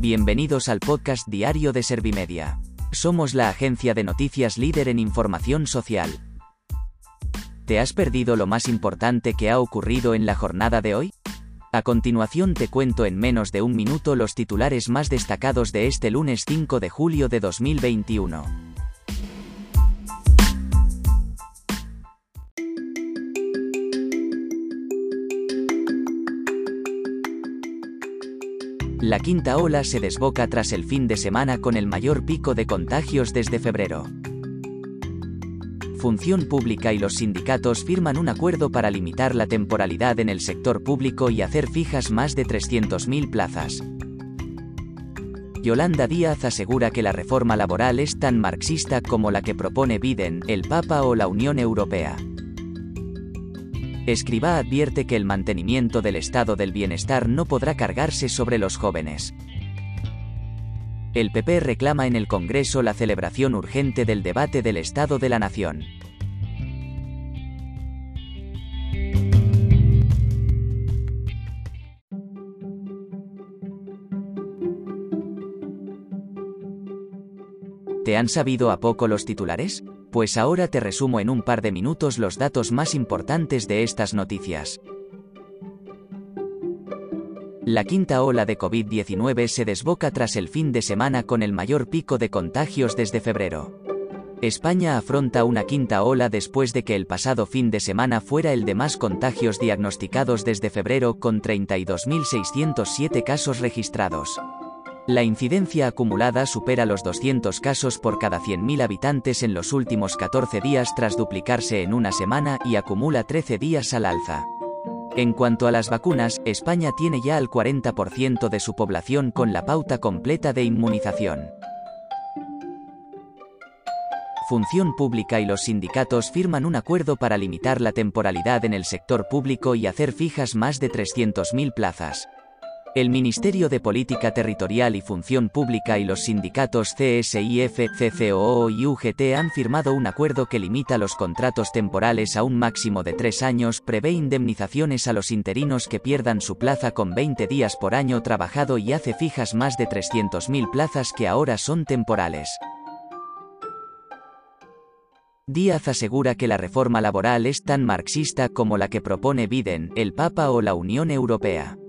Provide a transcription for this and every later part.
Bienvenidos al podcast diario de Servimedia. Somos la agencia de noticias líder en información social. ¿Te has perdido lo más importante que ha ocurrido en la jornada de hoy? A continuación te cuento en menos de un minuto los titulares más destacados de este lunes 5 de julio de 2021. La quinta ola se desboca tras el fin de semana con el mayor pico de contagios desde febrero. Función Pública y los sindicatos firman un acuerdo para limitar la temporalidad en el sector público y hacer fijas más de 300.000 plazas. Yolanda Díaz asegura que la reforma laboral es tan marxista como la que propone Biden, el Papa o la Unión Europea. Escriba advierte que el mantenimiento del estado del bienestar no podrá cargarse sobre los jóvenes. El PP reclama en el Congreso la celebración urgente del debate del Estado de la Nación. ¿Te han sabido a poco los titulares? Pues ahora te resumo en un par de minutos los datos más importantes de estas noticias. La quinta ola de COVID-19 se desboca tras el fin de semana con el mayor pico de contagios desde febrero. España afronta una quinta ola después de que el pasado fin de semana fuera el de más contagios diagnosticados desde febrero con 32.607 casos registrados. La incidencia acumulada supera los 200 casos por cada 100.000 habitantes en los últimos 14 días tras duplicarse en una semana y acumula 13 días al alza. En cuanto a las vacunas, España tiene ya el 40% de su población con la pauta completa de inmunización. Función Pública y los sindicatos firman un acuerdo para limitar la temporalidad en el sector público y hacer fijas más de 300.000 plazas. El Ministerio de Política Territorial y Función Pública y los sindicatos CSIF, CCOO y UGT han firmado un acuerdo que limita los contratos temporales a un máximo de tres años, prevé indemnizaciones a los interinos que pierdan su plaza con 20 días por año trabajado y hace fijas más de 300.000 plazas que ahora son temporales. Díaz asegura que la reforma laboral es tan marxista como la que propone Biden, el Papa o la Unión Europea.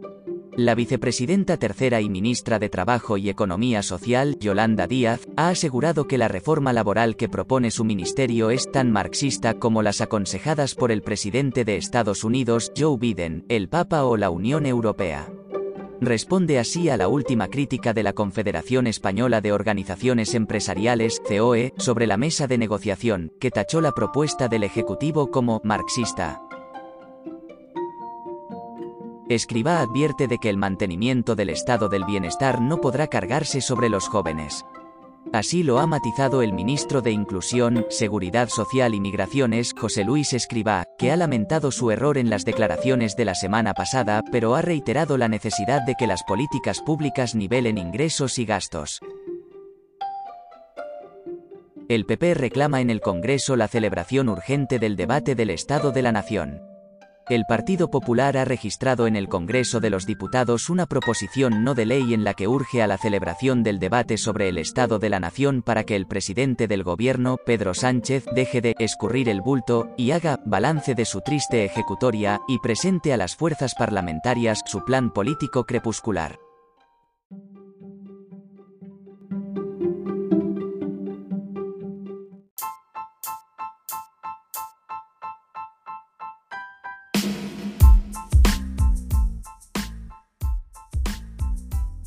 La vicepresidenta tercera y ministra de Trabajo y Economía Social, Yolanda Díaz, ha asegurado que la reforma laboral que propone su ministerio es tan marxista como las aconsejadas por el presidente de Estados Unidos, Joe Biden, el Papa o la Unión Europea. Responde así a la última crítica de la Confederación Española de Organizaciones Empresariales, COE, sobre la mesa de negociación, que tachó la propuesta del Ejecutivo como marxista. Escriba advierte de que el mantenimiento del estado del bienestar no podrá cargarse sobre los jóvenes. Así lo ha matizado el ministro de Inclusión, Seguridad Social y Migraciones, José Luis Escribá, que ha lamentado su error en las declaraciones de la semana pasada, pero ha reiterado la necesidad de que las políticas públicas nivelen ingresos y gastos. El PP reclama en el Congreso la celebración urgente del debate del Estado de la Nación. El Partido Popular ha registrado en el Congreso de los Diputados una proposición no de ley en la que urge a la celebración del debate sobre el Estado de la Nación para que el presidente del Gobierno, Pedro Sánchez, deje de escurrir el bulto y haga balance de su triste ejecutoria y presente a las fuerzas parlamentarias su plan político crepuscular.